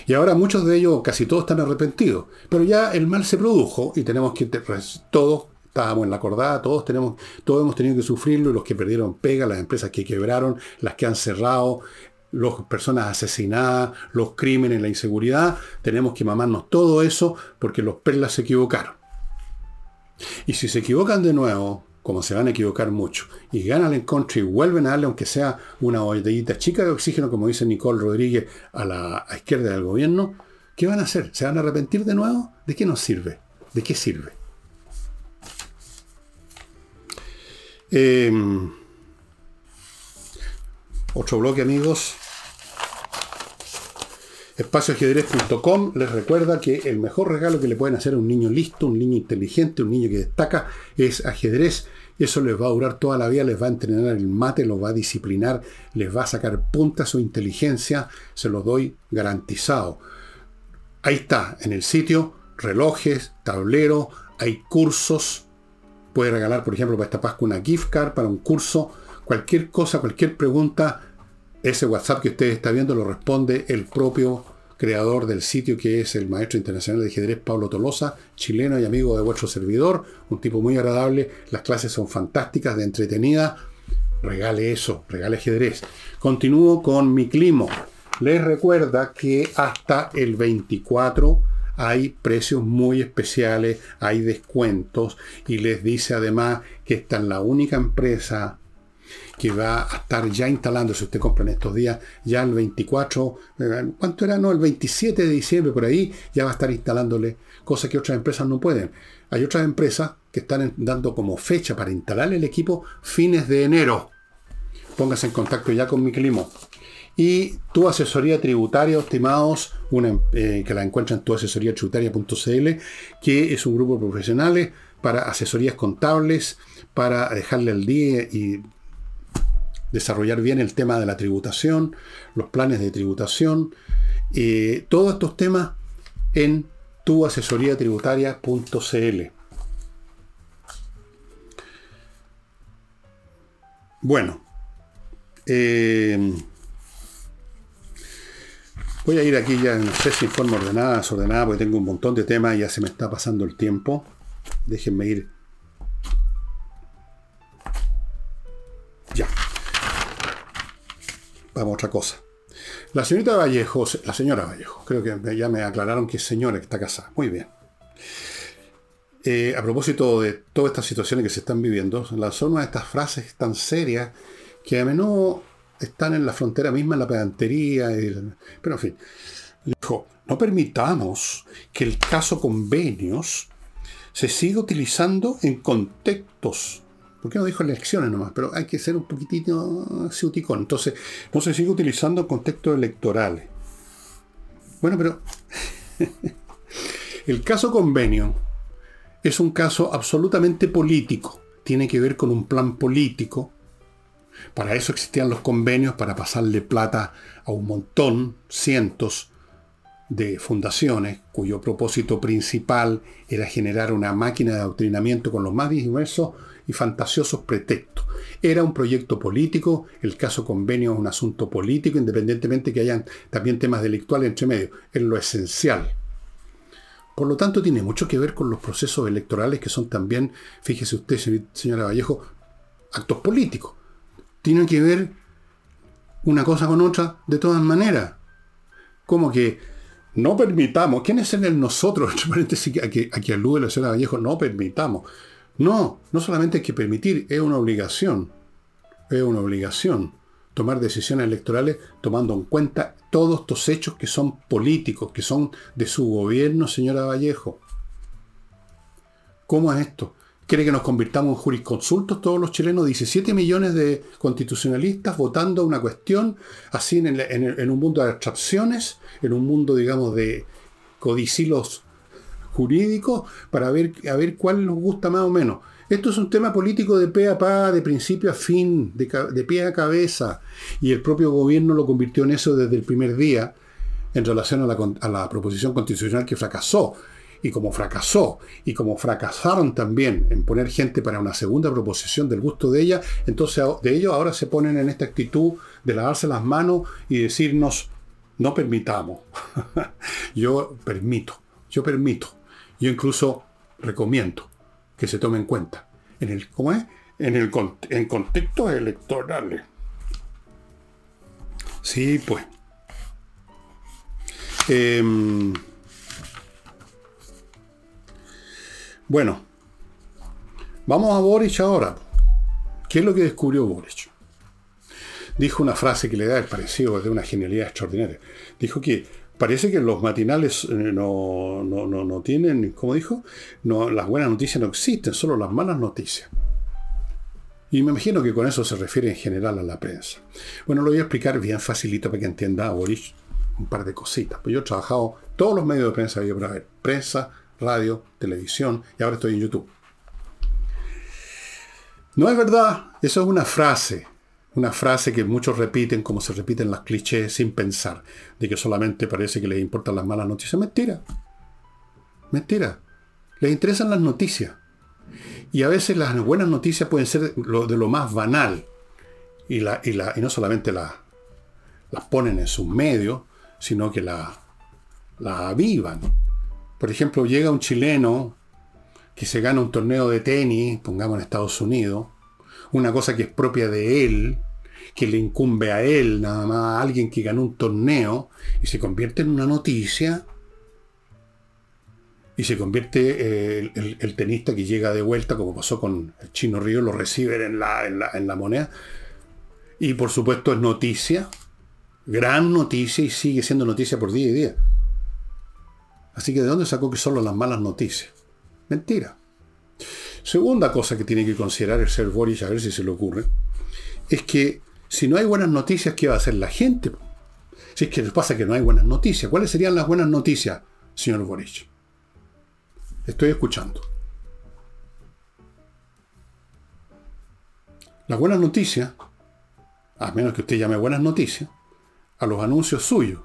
Y ahora muchos de ellos, casi todos, están arrepentidos. Pero ya el mal se produjo y tenemos que todos estábamos en la cordada, todos tenemos, todos hemos tenido que sufrirlo, los que perdieron pega, las empresas que quebraron, las que han cerrado, las personas asesinadas, los crímenes, la inseguridad, tenemos que mamarnos todo eso porque los perlas se equivocaron. Y si se equivocan de nuevo, como se van a equivocar mucho, y ganan en contra y vuelven a darle, aunque sea una botellita chica de oxígeno, como dice Nicole Rodríguez, a la izquierda del gobierno, ¿qué van a hacer? ¿Se van a arrepentir de nuevo? ¿De qué nos sirve? ¿De qué sirve? Em, otro bloque, amigos. espacioajedrez.com les recuerda que el mejor regalo que le pueden hacer a un niño listo, un niño inteligente, un niño que destaca, es ajedrez. Eso les va a durar toda la vida, les va a entrenar el mate, los va a disciplinar, les va a sacar punta su inteligencia, se lo doy garantizado. Ahí está, en el sitio, relojes, tablero, hay cursos. Puede regalar, por ejemplo, para esta Pascua una gift card para un curso. Cualquier cosa, cualquier pregunta, ese WhatsApp que usted está viendo lo responde el propio creador del sitio que es el maestro internacional de ajedrez Pablo Tolosa, chileno y amigo de vuestro servidor, un tipo muy agradable, las clases son fantásticas, de entretenida, regale eso, regale ajedrez. Continúo con mi climo. Les recuerda que hasta el 24 hay precios muy especiales, hay descuentos y les dice además que esta es la única empresa que va a estar ya instalando, si usted compra en estos días, ya el 24, eh, ¿cuánto era? No, el 27 de diciembre por ahí, ya va a estar instalándole cosas que otras empresas no pueden. Hay otras empresas que están dando como fecha para instalar el equipo fines de enero. Póngase en contacto ya con mi clima. Y tu asesoría tributaria, estimados, una, eh, que la encuentran en tu asesoría tributaria.cl, que es un grupo de profesionales para asesorías contables, para dejarle al día y desarrollar bien el tema de la tributación, los planes de tributación, eh, todos estos temas en tuasesoriatributaria.cl. Bueno, eh, voy a ir aquí ya, no sé si en forma ordenada, desordenada, porque tengo un montón de temas y ya se me está pasando el tiempo. Déjenme ir. Vamos a otra cosa. La señorita Vallejo, la señora Vallejo, creo que ya me aclararon que es señora que está casada. Muy bien. Eh, a propósito de todas estas situaciones que se están viviendo, son una de estas frases tan serias que a menudo están en la frontera misma, en la pedantería. pero en fin, dijo, no permitamos que el caso convenios se siga utilizando en contextos ¿Por qué no dijo elecciones nomás? Pero hay que ser un poquitito ciuticón. Entonces, no se sigue utilizando en contextos electorales. Bueno, pero el caso convenio es un caso absolutamente político. Tiene que ver con un plan político. Para eso existían los convenios, para pasarle plata a un montón, cientos de fundaciones, cuyo propósito principal era generar una máquina de adoctrinamiento con los más diversos y fantasiosos pretextos. Era un proyecto político, el caso convenio es un asunto político, independientemente que hayan también temas delictuales entre medio, es lo esencial. Por lo tanto, tiene mucho que ver con los procesos electorales que son también, fíjese usted, señora Vallejo, actos políticos. Tienen que ver una cosa con otra de todas maneras. Como que no permitamos, ¿quién es en el nosotros? Entre paréntesis, a que, a que alude la señora Vallejo, no permitamos. No, no solamente hay que permitir, es una obligación. Es una obligación tomar decisiones electorales tomando en cuenta todos estos hechos que son políticos, que son de su gobierno, señora Vallejo. ¿Cómo es esto? ¿Quiere que nos convirtamos en jurisconsultos todos los chilenos? 17 millones de constitucionalistas votando una cuestión así en, en un mundo de abstracciones, en un mundo, digamos, de codicilos jurídico para ver, a ver cuál nos gusta más o menos. Esto es un tema político de pe a pa, de principio a fin, de, de pie a cabeza. Y el propio gobierno lo convirtió en eso desde el primer día en relación a la, a la proposición constitucional que fracasó. Y como fracasó, y como fracasaron también en poner gente para una segunda proposición del gusto de ella, entonces de ellos ahora se ponen en esta actitud de lavarse las manos y decirnos, no permitamos. yo permito, yo permito. Yo incluso recomiendo que se tome en cuenta. En el, ¿Cómo es? En, el, en contextos electorales. Sí, pues. Em, bueno, vamos a Boric ahora. ¿Qué es lo que descubrió Boric? Dijo una frase que le da el parecido de una genialidad extraordinaria. Dijo que parece que los matinales eh, no, no, tienen, como dijo, no, las buenas noticias no existen, solo las malas noticias. Y me imagino que con eso se refiere en general a la prensa. Bueno, lo voy a explicar bien facilito para que entienda a Boris. un par de cositas. Pues yo he trabajado todos los medios de prensa para ver. Prensa, radio, televisión y ahora estoy en YouTube. No es verdad, eso es una frase. Una frase que muchos repiten como se repiten las clichés sin pensar, de que solamente parece que les importan las malas noticias. Mentira. Mentira. Les interesan las noticias. Y a veces las buenas noticias pueden ser de lo más banal. Y, la, y, la, y no solamente las ponen en sus medios, sino que las la avivan. Por ejemplo, llega un chileno que se gana un torneo de tenis, pongamos en Estados Unidos, una cosa que es propia de él, que le incumbe a él, nada más a alguien que ganó un torneo, y se convierte en una noticia, y se convierte eh, el, tenista que llega de vuelta, como pasó con el Chino Río, lo reciben en la, en la, en la moneda, y por supuesto es noticia, gran noticia, y sigue siendo noticia por día y día. Así que ¿de dónde sacó que solo las malas noticias? Mentira. Segunda cosa que tiene que considerar el ser Boris, a ver si se le ocurre, es que si no hay buenas noticias, ¿qué va a hacer la gente? Si es que les pasa que no hay buenas noticias, ¿cuáles serían las buenas noticias, señor Boris? Estoy escuchando. Las buenas noticias, a menos que usted llame buenas noticias, a los anuncios suyos.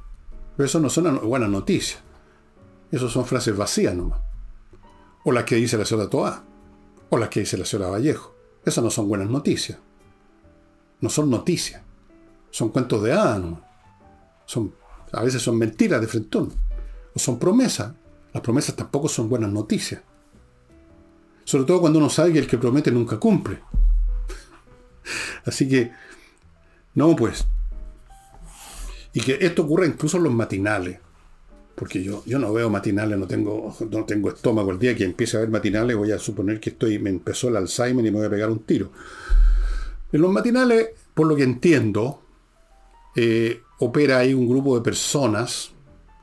Pero eso no son buenas noticias. Eso son frases vacías nomás o las que dice la señora Toa, o las que dice la señora Vallejo. Esas no son buenas noticias. No son noticias. Son cuentos de hadas, Son, a veces son mentiras de frentón. O son promesas. Las promesas tampoco son buenas noticias. Sobre todo cuando uno sabe que el que promete nunca cumple. Así que, no, pues. Y que esto ocurre incluso en los matinales porque yo, yo no veo matinales, no tengo, no tengo estómago. El día que empiece a ver matinales voy a suponer que estoy, me empezó el Alzheimer y me voy a pegar un tiro. En los matinales, por lo que entiendo, eh, opera ahí un grupo de personas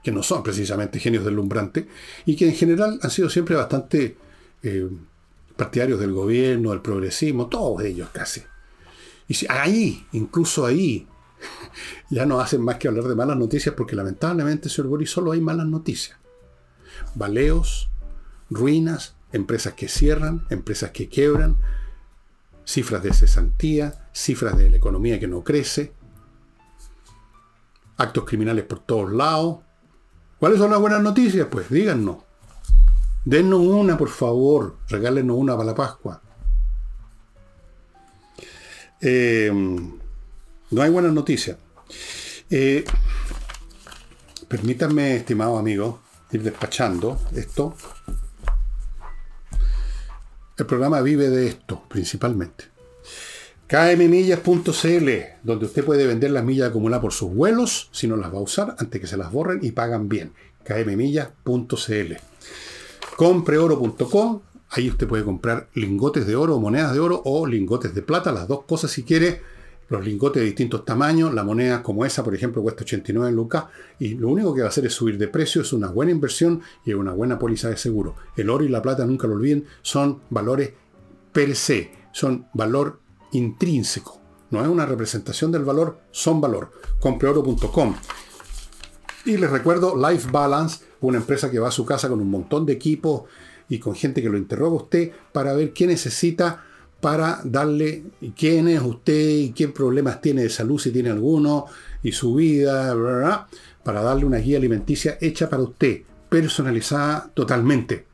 que no son precisamente genios deslumbrante y que en general han sido siempre bastante eh, partidarios del gobierno, del progresismo, todos ellos casi. Y si ahí, incluso ahí, ya no hacen más que hablar de malas noticias porque lamentablemente, señor Boris, solo hay malas noticias. Baleos, ruinas, empresas que cierran, empresas que quebran, cifras de cesantía, cifras de la economía que no crece, actos criminales por todos lados. ¿Cuáles son las buenas noticias? Pues díganos. Dennos una, por favor. Regálenos una para la Pascua. Eh, no hay buenas noticias. Eh, permítanme, estimado amigo, ir despachando esto. El programa vive de esto, principalmente. kmmillas.cl, donde usted puede vender las millas acumuladas por sus vuelos, si no las va a usar, antes que se las borren y pagan bien. kmmillas.cl. Compreoro.com, ahí usted puede comprar lingotes de oro, monedas de oro o lingotes de plata, las dos cosas si quiere los lingotes de distintos tamaños, la moneda como esa, por ejemplo, cuesta 89 lucas, y lo único que va a hacer es subir de precio, es una buena inversión y una buena póliza de seguro. El oro y la plata, nunca lo olviden, son valores per se, son valor intrínseco. No es una representación del valor, son valor. Compreoro.com. Y les recuerdo, Life Balance, una empresa que va a su casa con un montón de equipos y con gente que lo interroga a usted para ver qué necesita para darle quién es usted y qué problemas tiene de salud, si tiene alguno, y su vida, para darle una guía alimenticia hecha para usted, personalizada totalmente.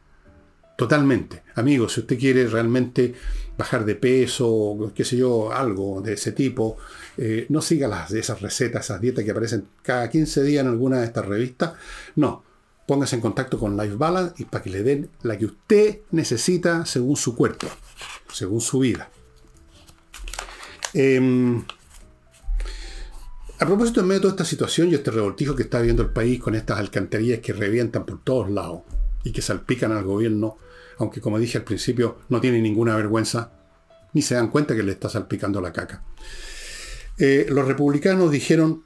Totalmente. Amigos, si usted quiere realmente bajar de peso, qué sé yo, algo de ese tipo, eh, no siga las, esas recetas, esas dietas que aparecen cada 15 días en alguna de estas revistas. No, póngase en contacto con Life Balance y para que le den la que usted necesita según su cuerpo según su vida. Em, a propósito, en medio de toda esta situación y este revoltijo que está viviendo el país con estas alcantarillas que revientan por todos lados y que salpican al gobierno, aunque como dije al principio, no tienen ninguna vergüenza, ni se dan cuenta que le está salpicando la caca. Eh, los republicanos dijeron,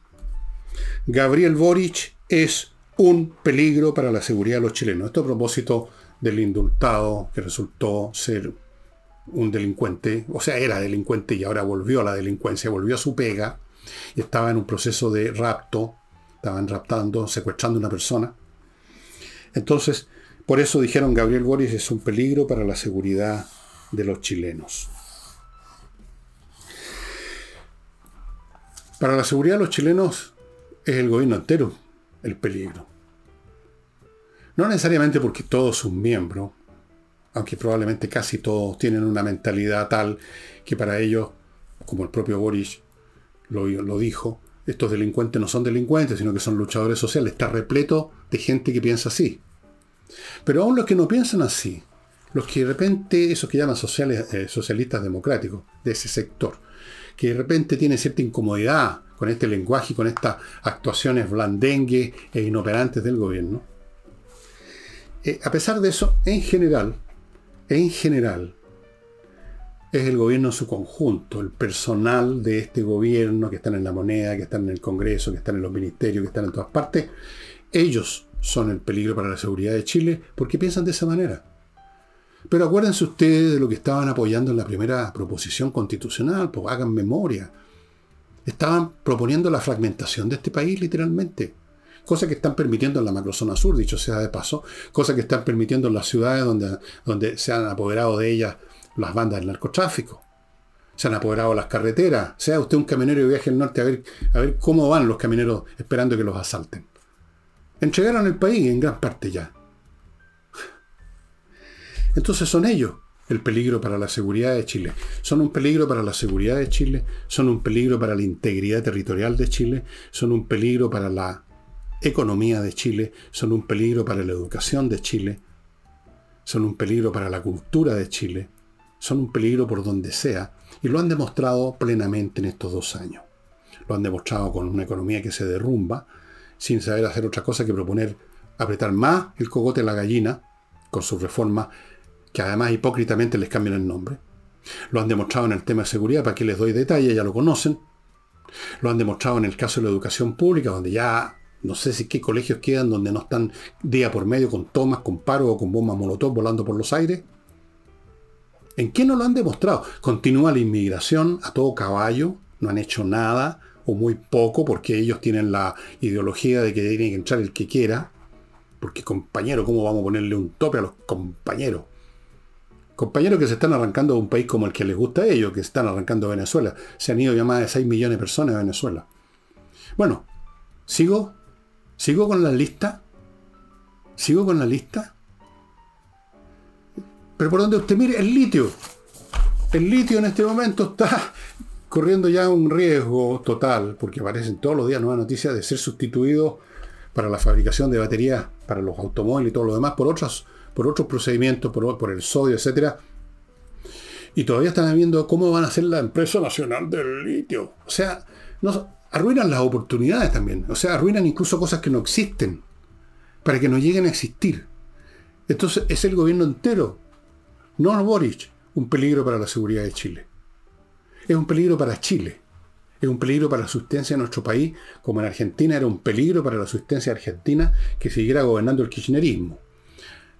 Gabriel Boric es un peligro para la seguridad de los chilenos. Esto a propósito del indultado que resultó ser un delincuente, o sea, era delincuente y ahora volvió a la delincuencia, volvió a su pega y estaba en un proceso de rapto estaban raptando, secuestrando a una persona. Entonces, por eso dijeron Gabriel Boris es un peligro para la seguridad de los chilenos. Para la seguridad de los chilenos es el gobierno entero el peligro. No necesariamente porque todos sus miembros, aunque probablemente casi todos tienen una mentalidad tal que para ellos, como el propio Boris lo, dijo, estos delincuentes no son delincuentes, sino que son luchadores sociales. Está repleto de gente que piensa así. Pero aún los que no piensan así, los que de repente, esos que llaman sociales, eh, socialistas democráticos, de ese sector, que de repente tienen cierta incomodidad con este lenguaje y con estas actuaciones blandengues e inoperantes del gobierno, eh, a pesar de eso, en general, en general, es el gobierno en su conjunto, el personal de este gobierno que están en la moneda, que están en el Congreso, que están en los ministerios, que están en todas partes, ellos son el peligro para la seguridad de Chile porque piensan de esa manera. Pero acuérdense ustedes de lo que estaban apoyando en la primera proposición constitucional, pues hagan memoria. Estaban proponiendo la fragmentación de este país literalmente. Cosa que están permitiendo en la macrozona sur, dicho sea de paso. Cosa que están permitiendo en las ciudades donde, donde se han apoderado de ellas las bandas del narcotráfico. Se han apoderado de las carreteras. Sea usted un camionero y viaje al norte a ver, a ver cómo van los camioneros esperando que los asalten. Entregaron el país en gran parte ya. Entonces son ellos el peligro para la seguridad de Chile. Son un peligro para la seguridad de Chile, son un peligro para la integridad territorial de Chile, son un peligro para la economía de Chile, son un peligro para la educación de Chile, son un peligro para la cultura de Chile, son un peligro por donde sea, y lo han demostrado plenamente en estos dos años. Lo han demostrado con una economía que se derrumba, sin saber hacer otra cosa que proponer apretar más el cogote a la gallina con sus reformas, que además hipócritamente les cambian el nombre. Lo han demostrado en el tema de seguridad, para que les doy detalle, ya lo conocen. Lo han demostrado en el caso de la educación pública, donde ya no sé si qué colegios quedan donde no están día por medio con tomas, con paro o con bombas molotov volando por los aires. ¿En qué no lo han demostrado? Continúa la inmigración a todo caballo, no han hecho nada o muy poco, porque ellos tienen la ideología de que tiene que entrar el que quiera. Porque compañero, ¿cómo vamos a ponerle un tope a los compañeros? Compañeros que se están arrancando de un país como el que les gusta a ellos, que se están arrancando de Venezuela. Se han ido ya más de 6 millones de personas a Venezuela. Bueno, ¿sigo? ¿Sigo con la lista? ¿Sigo con la lista? Pero por donde usted mire, el litio. El litio en este momento está corriendo ya un riesgo total, porque aparecen todos los días nuevas noticias de ser sustituido para la fabricación de baterías para los automóviles y todo lo demás por otros, por otros procedimientos, por, el sodio, etc. Y todavía están viendo cómo van a ser la empresa nacional del litio. O sea, no, arruinan las oportunidades también. O sea, arruinan incluso cosas que no existen para que no lleguen a existir. Entonces es el gobierno entero, no Boric, un peligro para la seguridad de Chile es un peligro para Chile. Es un peligro para la subsistencia de nuestro país, como en Argentina era un peligro para la subsistencia argentina que siguiera gobernando el kirchnerismo.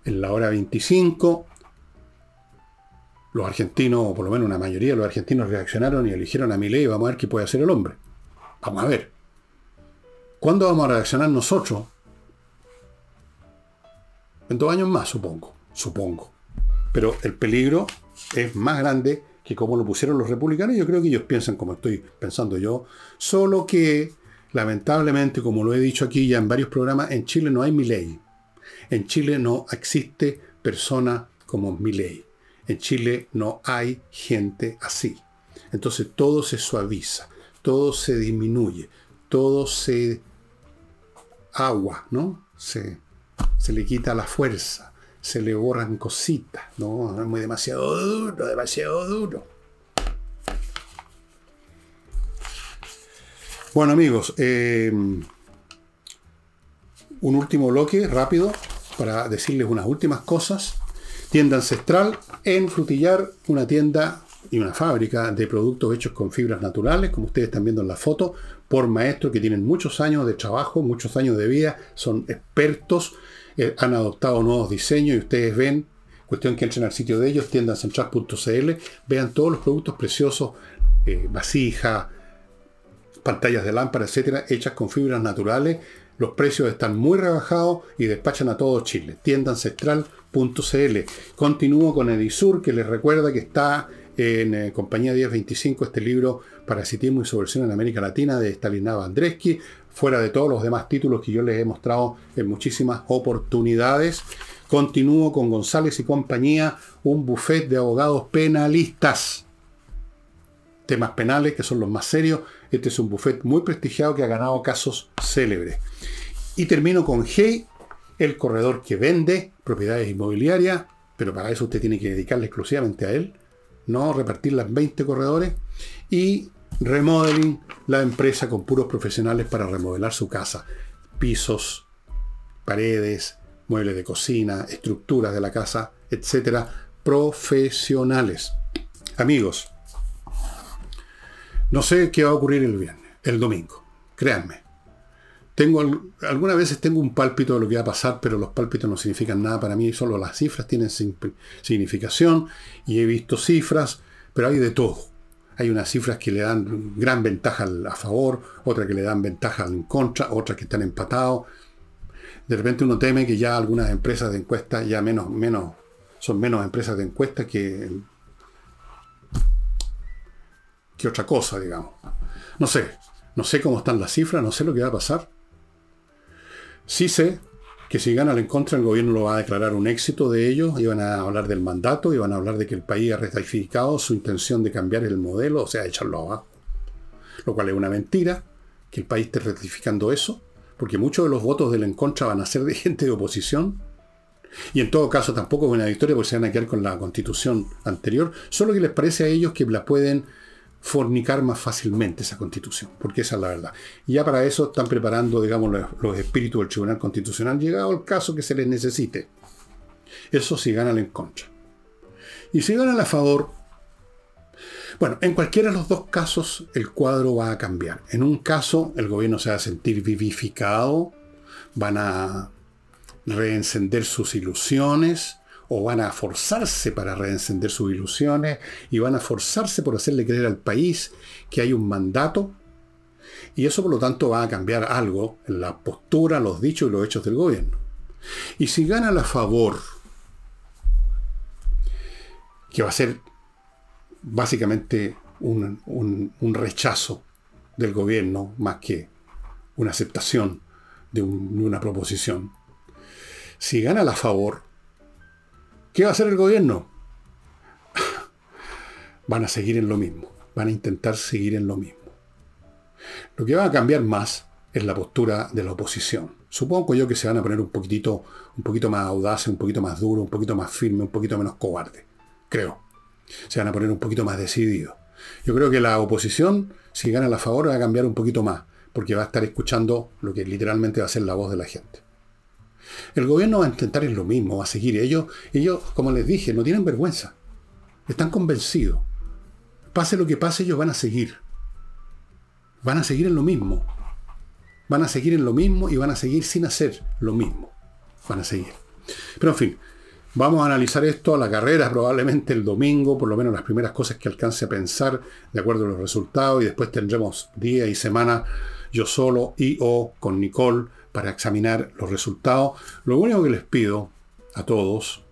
En la hora 25, los argentinos, o por lo menos una mayoría de los argentinos reaccionaron y eligieron a Milei vamos a ver qué puede hacer el hombre. Vamos a ver. ¿Cuándo vamos a reaccionar nosotros? En dos años más, supongo. Supongo. Pero el peligro es más grande que como lo pusieron los republicanos, yo creo que ellos piensan como estoy pensando yo, solo que lamentablemente, como lo he dicho aquí ya en varios programas, en Chile no hay mi ley. En Chile no existe persona como mi ley. En Chile no hay gente así. Entonces todo se suaviza, todo se disminuye, todo se agua, ¿no? Se, se le quita la fuerza se le borran cositas, ¿no? Es muy demasiado duro, demasiado duro. Bueno amigos, eh, un último bloque rápido para decirles unas últimas cosas. Tienda ancestral en Frutillar, una tienda y una fábrica de productos hechos con fibras naturales, como ustedes están viendo en la foto, por maestros que tienen muchos años de trabajo, muchos años de vida, son expertos eh, han adoptado nuevos diseños y ustedes ven, cuestión que entren al sitio de ellos, tiendancentral.cl, vean todos los productos preciosos, eh, vasija, pantallas de lámpara, etcétera, hechas con fibras naturales. Los precios están muy rebajados y despachan a todo Chile. Tienda ancestral.cl. Continúo con Edisur, que les recuerda que está en eh, Compañía 1025 este libro Parasitismo y Subversión en América Latina de Stanislav Andreski, fuera de todos los demás títulos que yo les he mostrado en muchísimas oportunidades. Continúo con González y compañía, un buffet de abogados penalistas. Temas penales, que son los más serios. Este es un buffet muy prestigiado que ha ganado casos célebres. Y termino con Hey, el corredor que vende propiedades inmobiliarias, pero para eso usted tiene que dedicarle exclusivamente a él, no repartir las 20 corredores. Y Remodeling, la empresa con puros profesionales para remodelar su casa. Pisos, paredes, muebles de cocina, estructuras de la casa, etcétera, profesionales. Amigos, no sé qué va a ocurrir el viernes, el domingo, créanme. Tengo, algunas veces tengo un pálpito de lo que va a pasar, pero los pálpitos no significan nada para mí, solo las cifras tienen significación y he visto cifras, pero hay de todo. Hay unas cifras que le dan gran ventaja a favor, otras que le dan ventaja en contra, otras que están empatados de repente uno teme que ya algunas empresas de encuesta ya menos, menos, son menos empresas de encuesta que, que otra cosa, digamos. No sé, no sé cómo están las cifras, no sé lo que va a pasar. Sí sé que si gana en contra, el gobierno lo va a declarar un éxito de ellos, iban a hablar del mandato, iban a hablar de que el país ha ratificado su intención de cambiar el modelo, o sea, echarlo abajo. Lo cual es una mentira, que el país esté ratificando eso porque muchos de los votos del en contra van a ser de gente de oposición. Y en todo caso tampoco es una victoria porque se van a quedar con la constitución anterior, solo que les parece a ellos que la pueden fornicar más fácilmente esa constitución, porque esa es la verdad. Y ya para eso están preparando, digamos, los, espíritus del Tribunal Constitucional, llegado el caso que se les necesite. Eso si ganan en contra. Y si ganan a favor, bueno, en cualquiera de los dos casos el cuadro va a cambiar. En un caso el gobierno se va a sentir vivificado, van a reencender sus ilusiones o van a forzarse para reencender sus ilusiones y van a forzarse por hacerle creer al país que hay un mandato y eso por lo tanto va a cambiar algo en la postura, los dichos y los hechos del gobierno. Y si gana a favor, que va a ser básicamente un, rechazo del gobierno más que una aceptación de, una proposición. Si gana la favor, ¿qué va a hacer el gobierno? Van a seguir en lo mismo, van a intentar seguir en lo mismo. Lo que va a cambiar más es la postura de la oposición. Supongo yo que se van a poner un poquitito, un poquito más audaces, un poquito más duro, un poquito más firme, un poquito menos cobarde. Creo se van a poner un poquito más decididos. Yo creo que la oposición, si gana la favor, va a cambiar un poquito más, porque va a estar escuchando lo que literalmente va a ser la voz de la gente. El gobierno va a intentar lo mismo, va a seguir. Ellos, ellos, como les dije, no tienen vergüenza. Están convencidos. Pase lo que pase, ellos van a seguir. Van a seguir en lo mismo. Van a seguir en lo mismo y van a seguir sin hacer lo mismo. Van a seguir. Pero en fin, Vamos a analizar esto a la carrera probablemente el domingo, por lo menos las primeras cosas que alcance a pensar de acuerdo a los resultados y después tendremos día y semana yo solo y o con Nicole para examinar los resultados. Lo único que les pido a todos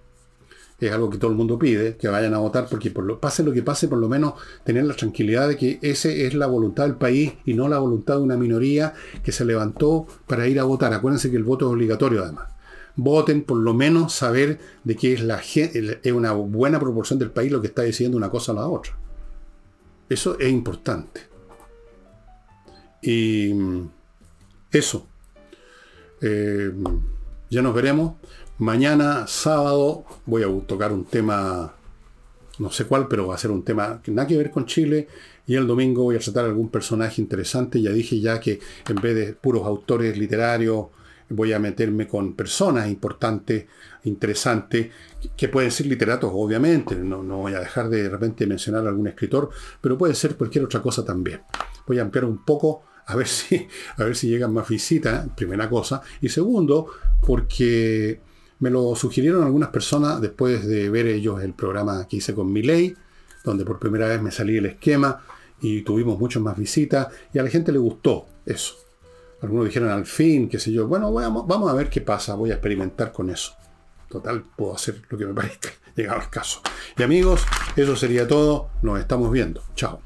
es algo que todo el mundo pide, que vayan a votar, porque por lo, pase lo que pase, por lo menos tener la tranquilidad de que esa es la voluntad del país y no la voluntad de una minoría que se levantó para ir a votar. Acuérdense que el voto es obligatorio además voten, por lo menos saber de que es, la, es una buena proporción del país lo que está diciendo una cosa a la otra. Eso es importante. Y mm, eso. Eh, ya nos veremos. Mañana, sábado, voy a tocar un tema, no sé cuál, pero va a ser un tema que nada que ver con Chile. Y el domingo voy a tratar algún personaje interesante. Ya dije ya que en vez de puros autores literarios, voy a meterme con personas importantes, interesantes, que pueden ser literatos, obviamente, no, voy a dejar de, de repente mencionar a algún escritor, pero puede ser cualquier otra cosa también. Voy a ampliar un poco a ver si, a ver si llegan más visitas, primera cosa. Y segundo, porque me lo sugirieron algunas personas después de ver ellos el programa que hice con mi ley, donde por primera vez me salí el esquema y tuvimos muchas más visitas y a la gente le gustó eso. Algunos dijeron al fin, qué sé yo, bueno, vamos, vamos a ver qué pasa, voy a experimentar con eso. Total, puedo hacer lo que me parezca, llegado el caso. Y amigos, eso sería todo, nos estamos viendo. Chao.